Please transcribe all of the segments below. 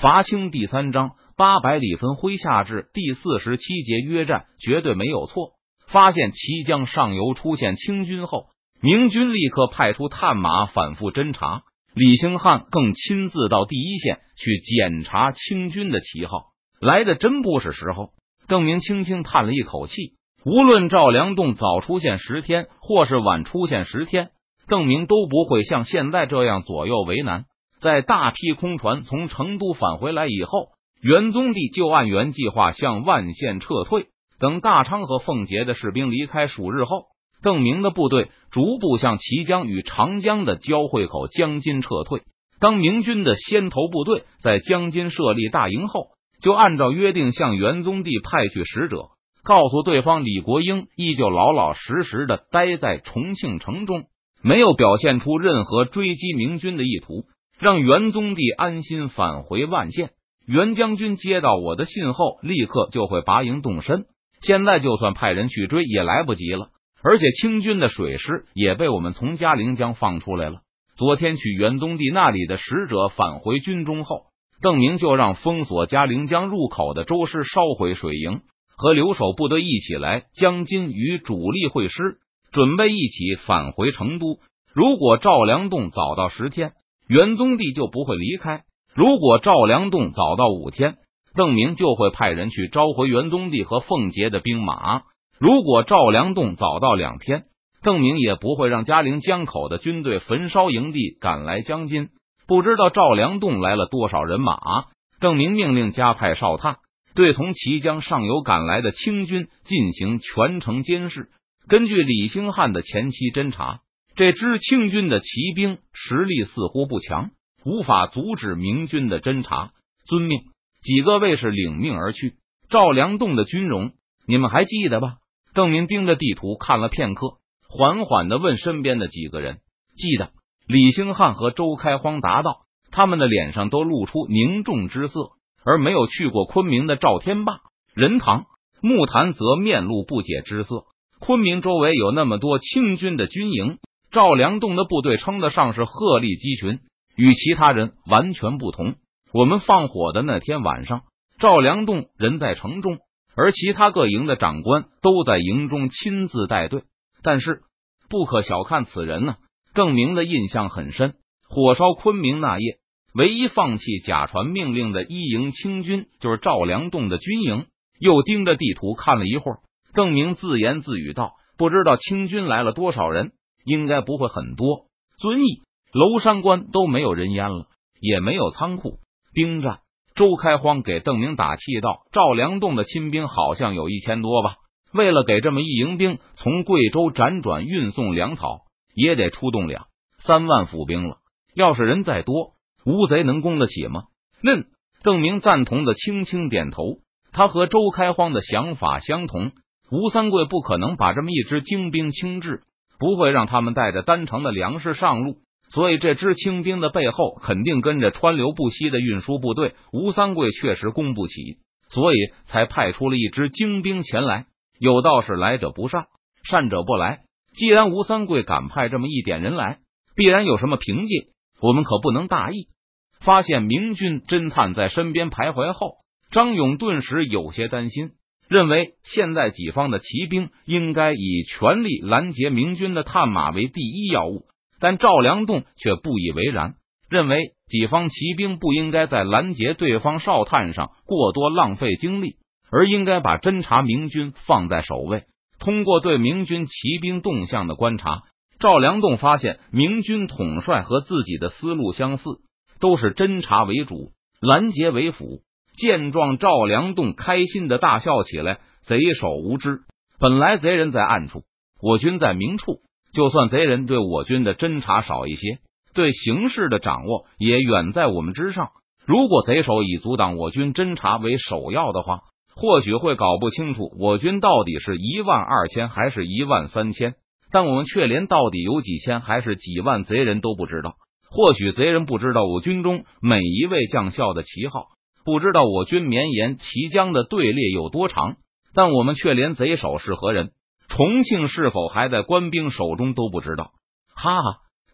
伐清第三章八百里分麾下炙第四十七节约战绝对没有错。发现齐江上游出现清军后，明军立刻派出探马反复侦查。李兴汉更亲自到第一线去检查清军的旗号，来的真不是时候。邓明轻轻叹了一口气，无论赵良栋早出现十天，或是晚出现十天，邓明都不会像现在这样左右为难。在大批空船从成都返回来以后，元宗帝就按原计划向万县撤退。等大昌和奉节的士兵离开数日后。邓明的部队逐步向綦江与长江的交汇口江津撤退。当明军的先头部队在江津设立大营后，就按照约定向元宗帝派去使者，告诉对方李国英依旧老老实实的待在重庆城中，没有表现出任何追击明军的意图，让元宗帝安心返回万县。袁将军接到我的信后，立刻就会拔营动身。现在就算派人去追，也来不及了。而且清军的水师也被我们从嘉陵江放出来了。昨天去元宗帝那里的使者返回军中后，邓明就让封锁嘉陵江入口的周师烧毁水营，和留守部队一起来江津与主力会师，准备一起返回成都。如果赵良栋早到十天，元宗帝就不会离开；如果赵良栋早到五天，邓明就会派人去召回元宗帝和奉节的兵马。如果赵良栋早到两天，邓明也不会让嘉陵江口的军队焚烧营地赶来江津。不知道赵良栋来了多少人马，邓明命令加派哨探，对从綦江上游赶来的清军进行全程监视。根据李兴汉的前期侦查，这支清军的骑兵实力似乎不强，无法阻止明军的侦查。遵命，几个卫士领命而去。赵良栋的军容，你们还记得吧？邓明盯着地图看了片刻，缓缓的问身边的几个人：“记得？”李兴汉和周开荒答道，他们的脸上都露出凝重之色。而没有去过昆明的赵天霸、任堂、木坛则面露不解之色。昆明周围有那么多清军的军营，赵良栋的部队称得上是鹤立鸡群，与其他人完全不同。我们放火的那天晚上，赵良栋人在城中。而其他各营的长官都在营中亲自带队，但是不可小看此人呢。邓明的印象很深，火烧昆明那夜，唯一放弃假传命令的一营清军就是赵良栋的军营。又盯着地图看了一会儿，邓明自言自语道：“不知道清军来了多少人，应该不会很多。遵义、娄山关都没有人烟了，也没有仓库、兵站。”周开荒给邓明打气道：“赵良栋的亲兵好像有一千多吧？为了给这么一营兵从贵州辗转运送粮草，也得出动两三万府兵了。要是人再多，吴贼能攻得起吗？”嫩邓明赞同的轻轻点头。他和周开荒的想法相同。吴三桂不可能把这么一支精兵轻置，不会让他们带着单程的粮食上路。所以，这支清兵的背后肯定跟着川流不息的运输部队。吴三桂确实供不起，所以才派出了一支精兵前来。有道是来者不善，善者不来。既然吴三桂敢派这么一点人来，必然有什么凭借。我们可不能大意。发现明军侦探在身边徘徊后，张勇顿时有些担心，认为现在己方的骑兵应该以全力拦截明军的探马为第一要务。但赵良栋却不以为然，认为己方骑兵不应该在拦截对方哨探上过多浪费精力，而应该把侦察明军放在首位。通过对明军骑兵动向的观察，赵良栋发现明军统帅和自己的思路相似，都是侦察为主，拦截为辅。见状，赵良栋开心的大笑起来：“贼首无知，本来贼人在暗处，我军在明处。”就算贼人对我军的侦查少一些，对形势的掌握也远在我们之上。如果贼首以阻挡我军侦查为首要的话，或许会搞不清楚我军到底是一万二千还是一万三千。但我们却连到底有几千还是几万贼人都不知道。或许贼人不知道我军中每一位将校的旗号，不知道我军绵延齐江的队列有多长，但我们却连贼首是何人。重庆是否还在官兵手中都不知道。哈哈，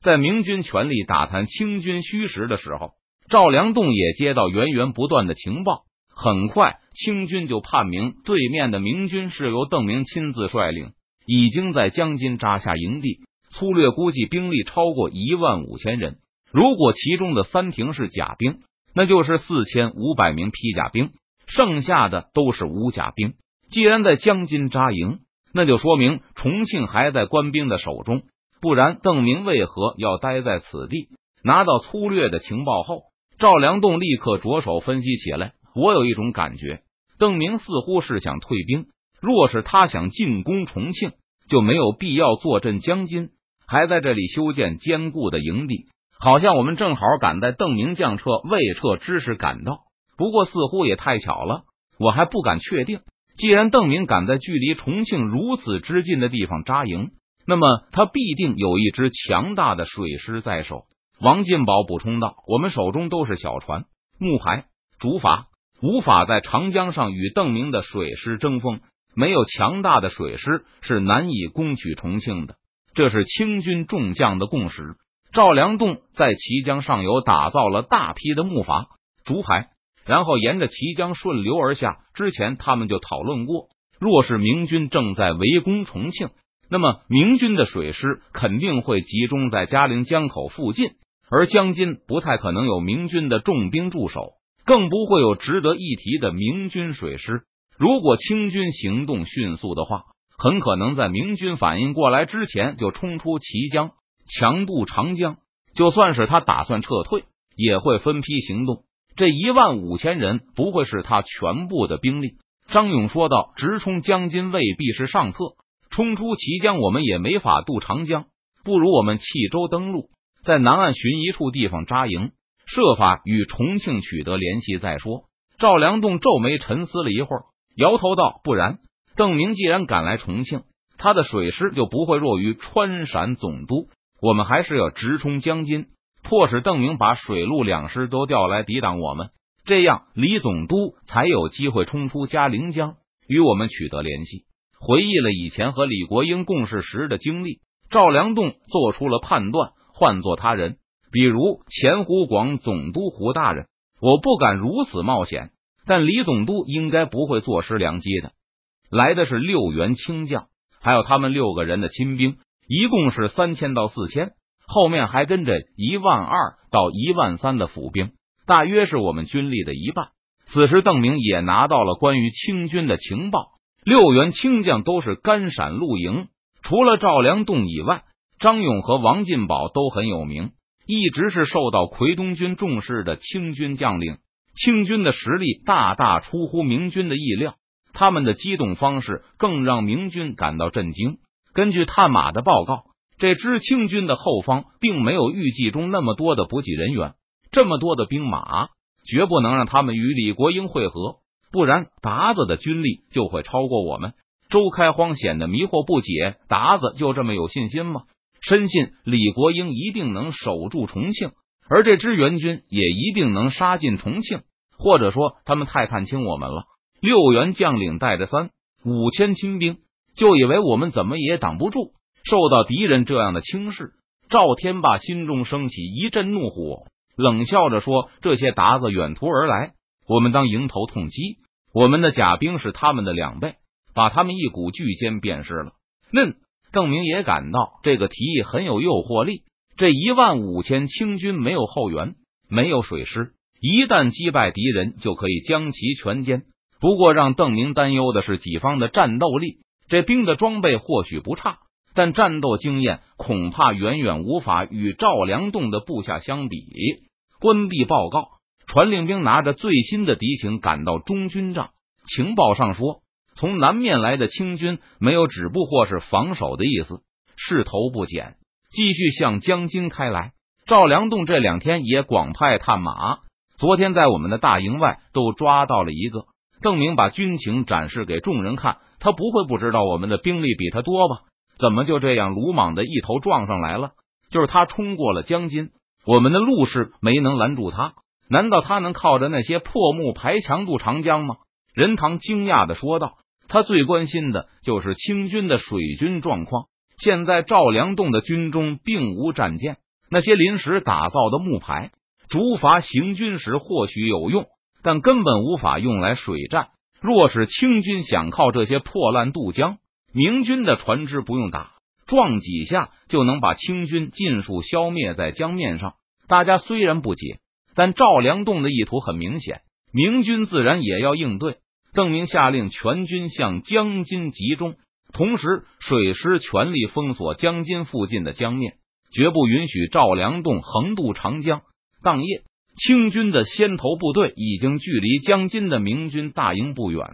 在明军全力打探清军虚实的时候，赵良栋也接到源源不断的情报。很快，清军就判明对面的明军是由邓明亲自率领，已经在江津扎下营地。粗略估计，兵力超过一万五千人。如果其中的三亭是甲兵，那就是四千五百名披甲兵，剩下的都是无甲兵。既然在江津扎营，那就说明重庆还在官兵的手中。不然，邓明为何要待在此地？拿到粗略的情报后，赵良栋立刻着手分析起来。我有一种感觉，邓明似乎是想退兵。若是他想进攻重庆，就没有必要坐镇江津，还在这里修建坚固的营地。好像我们正好赶在邓明将撤未撤之时赶到。不过似乎也太巧了，我还不敢确定。既然邓明敢在距离重庆如此之近的地方扎营，那么他必定有一支强大的水师在手。王进宝补充道：“我们手中都是小船、木牌、竹筏。”无法在长江上与邓明的水师争锋，没有强大的水师是难以攻取重庆的。这是清军众将的共识。赵良栋在綦江上游打造了大批的木筏、竹排，然后沿着綦江顺流而下。之前他们就讨论过，若是明军正在围攻重庆，那么明军的水师肯定会集中在嘉陵江口附近，而江津不太可能有明军的重兵驻守。更不会有值得一提的明军水师。如果清军行动迅速的话，很可能在明军反应过来之前就冲出綦江，强渡长江。就算是他打算撤退，也会分批行动。这一万五千人不会是他全部的兵力。张勇说道：“直冲江津未必是上策，冲出綦江我们也没法渡长江。不如我们弃舟登陆，在南岸寻一处地方扎营。”设法与重庆取得联系再说。赵良栋皱眉沉思了一会儿，摇头道：“不然，邓明既然赶来重庆，他的水师就不会弱于川陕总督。我们还是要直冲江津，迫使邓明把水陆两师都调来抵挡我们。这样，李总督才有机会冲出嘉陵江，与我们取得联系。”回忆了以前和李国英共事时的经历，赵良栋做出了判断：换做他人。比如前湖广总督胡大人，我不敢如此冒险，但李总督应该不会坐失良机的。来的是六员清将，还有他们六个人的亲兵，一共是三千到四千，后面还跟着一万二到一万三的府兵，大约是我们军力的一半。此时，邓明也拿到了关于清军的情报，六员清将都是甘陕露营，除了赵良栋以外，张勇和王进宝都很有名。一直是受到奎东军重视的清军将领，清军的实力大大出乎明军的意料，他们的机动方式更让明军感到震惊。根据探马的报告，这支清军的后方并没有预计中那么多的补给人员，这么多的兵马绝不能让他们与李国英会合，不然达子的军力就会超过我们。周开荒显得迷惑不解，达子就这么有信心吗？深信李国英一定能守住重庆，而这支援军也一定能杀进重庆，或者说他们太看清我们了。六员将领带着三五千亲兵，就以为我们怎么也挡不住。受到敌人这样的轻视，赵天霸心中升起一阵怒火，冷笑着说：“这些鞑子远途而来，我们当迎头痛击。我们的甲兵是他们的两倍，把他们一股巨歼便是了。”嫩。邓明也感到这个提议很有诱惑力。这一万五千清军没有后援，没有水师，一旦击败敌人，就可以将其全歼。不过，让邓明担忧的是己方的战斗力。这兵的装备或许不差，但战斗经验恐怕远远无法与赵良栋的部下相比。关闭报告，传令兵拿着最新的敌情赶到中军帐，情报上说。从南面来的清军没有止步或是防守的意思，势头不减，继续向江津开来。赵良栋这两天也广派探马，昨天在我们的大营外都抓到了一个。邓明把军情展示给众人看，他不会不知道我们的兵力比他多吧？怎么就这样鲁莽的一头撞上来了？就是他冲过了江津，我们的路是没能拦住他。难道他能靠着那些破木排强渡长江吗？任堂惊讶的说道。他最关心的就是清军的水军状况。现在赵良栋的军中并无战舰，那些临时打造的木排竹筏行军时或许有用，但根本无法用来水战。若是清军想靠这些破烂渡江，明军的船只不用打，撞几下就能把清军尽数消灭在江面上。大家虽然不解，但赵良栋的意图很明显，明军自然也要应对。邓明下令全军向江津集中，同时水师全力封锁江津附近的江面，绝不允许赵良栋横渡长江。当夜。清军的先头部队已经距离江津的明军大营不远，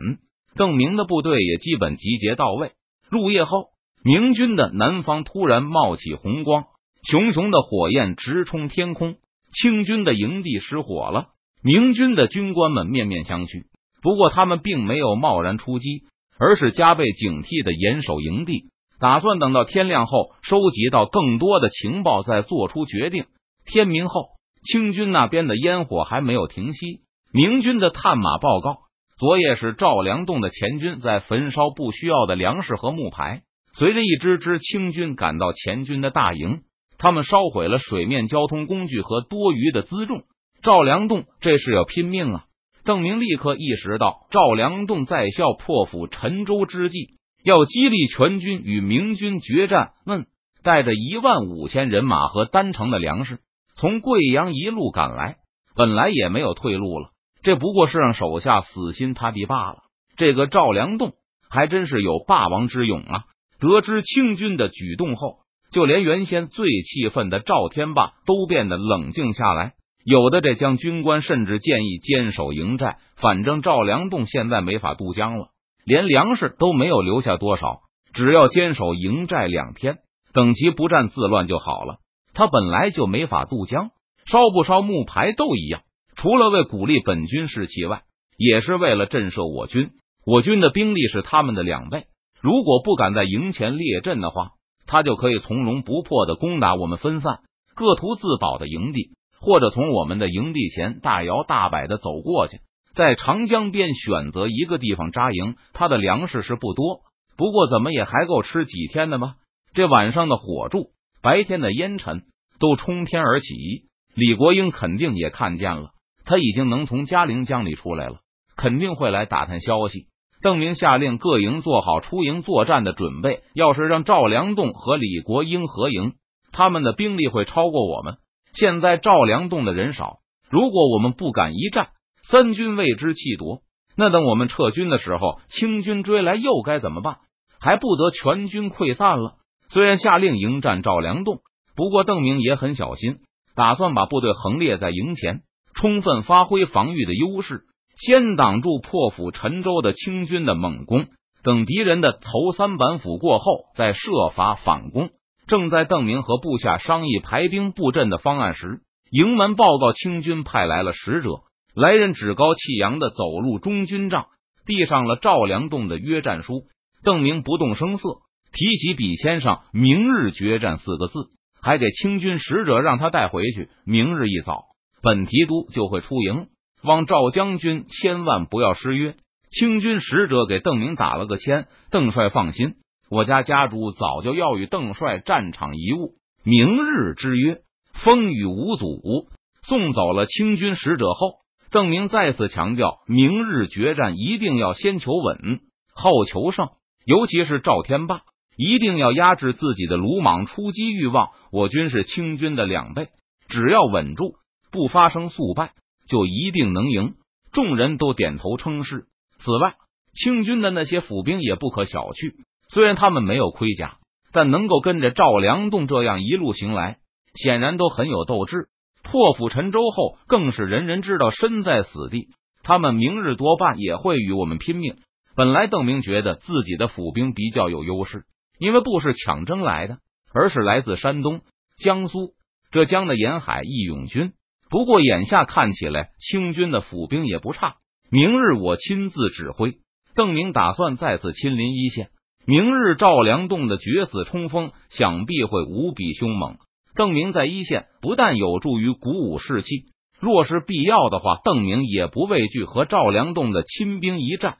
邓明的部队也基本集结到位。入夜后，明军的南方突然冒起红光，熊熊的火焰直冲天空，清军的营地失火了。明军的军官们面面相觑，不过他们并没有贸然出击，而是加倍警惕的严守营地，打算等到天亮后收集到更多的情报再做出决定。天明后。清军那边的烟火还没有停息，明军的探马报告，昨夜是赵良栋的前军在焚烧不需要的粮食和木牌。随着一支支清军赶到前军的大营，他们烧毁了水面交通工具和多余的辎重。赵良栋这是要拼命啊！邓明立刻意识到，赵良栋在校破釜沉舟之际，要激励全军与明军决战。问带着一万五千人马和单程的粮食。从贵阳一路赶来，本来也没有退路了，这不过是让手下死心塌地罢了。这个赵良栋还真是有霸王之勇啊！得知清军的举动后，就连原先最气愤的赵天霸都变得冷静下来。有的这将军官甚至建议坚守营寨，反正赵良栋现在没法渡江了，连粮食都没有留下多少，只要坚守营寨两天，等其不战自乱就好了。他本来就没法渡江，烧不烧木牌都一样。除了为鼓励本军士气外，也是为了震慑我军。我军的兵力是他们的两倍，如果不敢在营前列阵的话，他就可以从容不迫的攻打我们分散各图自保的营地，或者从我们的营地前大摇大摆的走过去，在长江边选择一个地方扎营。他的粮食是不多，不过怎么也还够吃几天的吧？这晚上的火柱。白天的烟尘都冲天而起，李国英肯定也看见了，他已经能从嘉陵江里出来了，肯定会来打探消息。邓明下令各营做好出营作战的准备。要是让赵良栋和李国英合营，他们的兵力会超过我们。现在赵良栋的人少，如果我们不敢一战，三军为之气夺，那等我们撤军的时候，清军追来又该怎么办？还不得全军溃散了？虽然下令迎战赵良栋，不过邓明也很小心，打算把部队横列在营前，充分发挥防御的优势，先挡住破釜沉舟的清军的猛攻，等敌人的头三板斧过后，再设法反攻。正在邓明和部下商议排兵布阵的方案时，营门报告清军派来了使者，来人趾高气扬的走入中军帐，递上了赵良栋的约战书。邓明不动声色。提起笔签上“明日决战”四个字，还给清军使者让他带回去。明日一早，本提督就会出营，望赵将军千万不要失约。清军使者给邓明打了个签：“邓帅放心，我家家主早就要与邓帅战场一晤，明日之约，风雨无阻。”送走了清军使者后，邓明再次强调：“明日决战一定要先求稳，后求胜，尤其是赵天霸。”一定要压制自己的鲁莽出击欲望。我军是清军的两倍，只要稳住，不发生速败，就一定能赢。众人都点头称是。此外，清军的那些府兵也不可小觑。虽然他们没有盔甲，但能够跟着赵良栋这样一路行来，显然都很有斗志。破釜沉舟后，更是人人知道身在死地。他们明日多半也会与我们拼命。本来邓明觉得自己的府兵比较有优势。因为不是抢征来的，而是来自山东、江苏、浙江的沿海义勇军。不过眼下看起来，清军的府兵也不差。明日我亲自指挥，邓明打算再次亲临一线。明日赵良栋的决死冲锋，想必会无比凶猛。邓明在一线不但有助于鼓舞士气，若是必要的话，邓明也不畏惧和赵良栋的亲兵一战。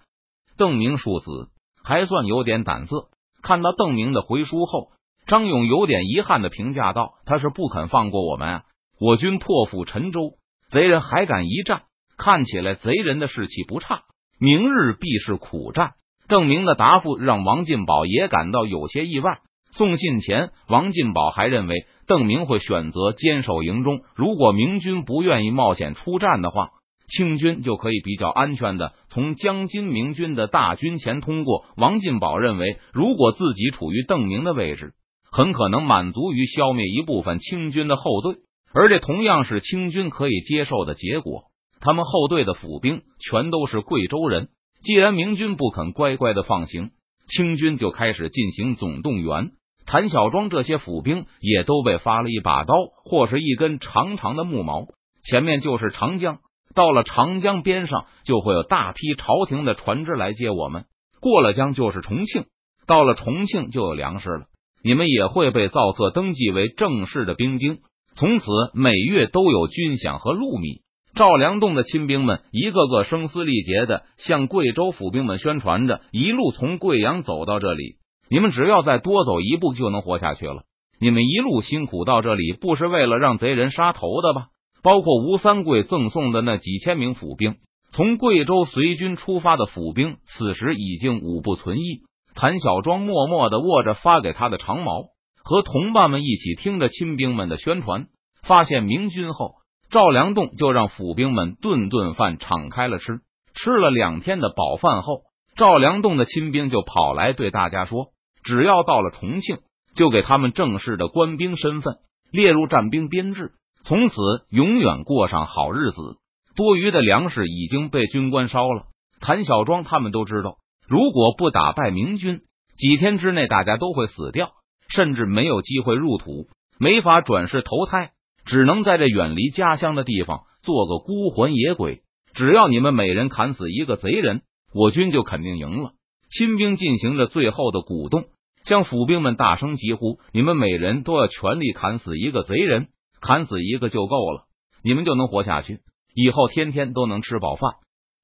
邓明庶子还算有点胆色。看到邓明的回书后，张勇有点遗憾的评价道：“他是不肯放过我们啊！我军破釜沉舟，贼人还敢一战，看起来贼人的士气不差，明日必是苦战。邓明的答复让王进宝也感到有些意外。送信前，王进宝还认为邓明会选择坚守营中。如果明军不愿意冒险出战的话，清军就可以比较安全的从江津明军的大军前通过。王进宝认为，如果自己处于邓明的位置，很可能满足于消灭一部分清军的后队，而这同样是清军可以接受的结果。他们后队的府兵全都是贵州人。既然明军不肯乖乖的放行，清军就开始进行总动员。谭小庄这些府兵也都被发了一把刀，或是一根长长的木矛。前面就是长江，到了长江边上，就会有大批朝廷的船只来接我们。过了江就是重庆，到了重庆就有粮食了。你们也会被造册登记为正式的兵丁，从此每月都有军饷和禄米。赵良栋的亲兵们一个个声嘶力竭的向贵州府兵们宣传着：一路从贵阳走到这里，你们只要再多走一步就能活下去了。你们一路辛苦到这里，不是为了让贼人杀头的吧？包括吴三桂赠送的那几千名府兵，从贵州随军出发的府兵，此时已经五不存一。谭小庄默默的握着发给他的长矛，和同伴们一起听着亲兵们的宣传，发现明军后。赵良栋就让府兵们顿顿饭敞开了吃，吃了两天的饱饭后，赵良栋的亲兵就跑来对大家说：“只要到了重庆，就给他们正式的官兵身份，列入战兵编制，从此永远过上好日子。”多余的粮食已经被军官烧了。谭小庄他们都知道，如果不打败明军，几天之内大家都会死掉，甚至没有机会入土，没法转世投胎。只能在这远离家乡的地方做个孤魂野鬼。只要你们每人砍死一个贼人，我军就肯定赢了。亲兵进行着最后的鼓动，向府兵们大声疾呼：“你们每人都要全力砍死一个贼人，砍死一个就够了，你们就能活下去，以后天天都能吃饱饭。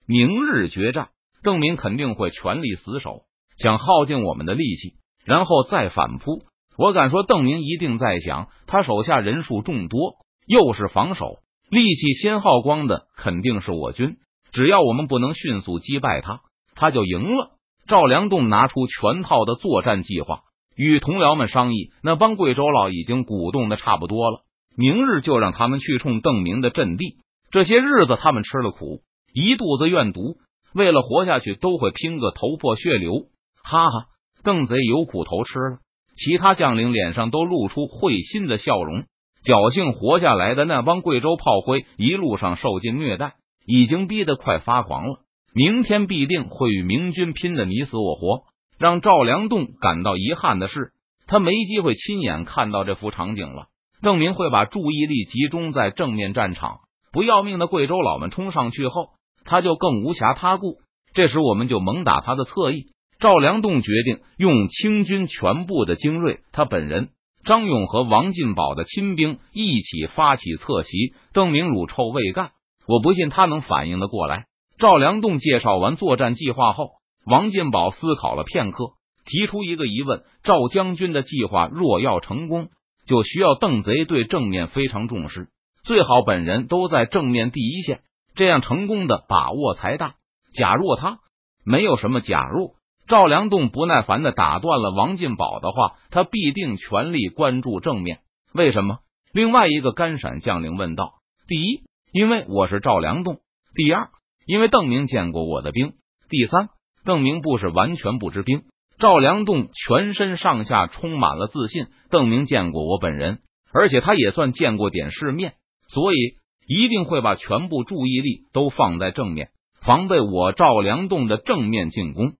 明日决战，邓明肯定会全力死守，想耗尽我们的力气，然后再反扑。”我敢说，邓明一定在想，他手下人数众多，又是防守，力气先耗光的肯定是我军。只要我们不能迅速击败他，他就赢了。赵良栋拿出全套的作战计划，与同僚们商议。那帮贵州佬已经鼓动的差不多了，明日就让他们去冲邓明的阵地。这些日子他们吃了苦，一肚子怨毒，为了活下去，都会拼个头破血流。哈哈，邓贼有苦头吃了。其他将领脸上都露出会心的笑容，侥幸活下来的那帮贵州炮灰一路上受尽虐待，已经逼得快发狂了。明天必定会与明军拼的你死我活。让赵良栋感到遗憾的是，他没机会亲眼看到这幅场景了。邓明会把注意力集中在正面战场，不要命的贵州佬们冲上去后，他就更无暇他顾。这时我们就猛打他的侧翼。赵良栋决定用清军全部的精锐，他本人张勇和王进宝的亲兵一起发起侧袭。邓明乳臭未干，我不信他能反应的过来。赵良栋介绍完作战计划后，王进宝思考了片刻，提出一个疑问：赵将军的计划若要成功，就需要邓贼对正面非常重视，最好本人都在正面第一线，这样成功的把握才大。假若他没有什么假若。赵良栋不耐烦的打断了王进宝的话，他必定全力关注正面。为什么？另外一个甘陕将领问道：“第一，因为我是赵良栋；第二，因为邓明见过我的兵；第三，邓明不是完全不知兵。”赵良栋全身上下充满了自信。邓明见过我本人，而且他也算见过点世面，所以一定会把全部注意力都放在正面，防备我赵良栋的正面进攻。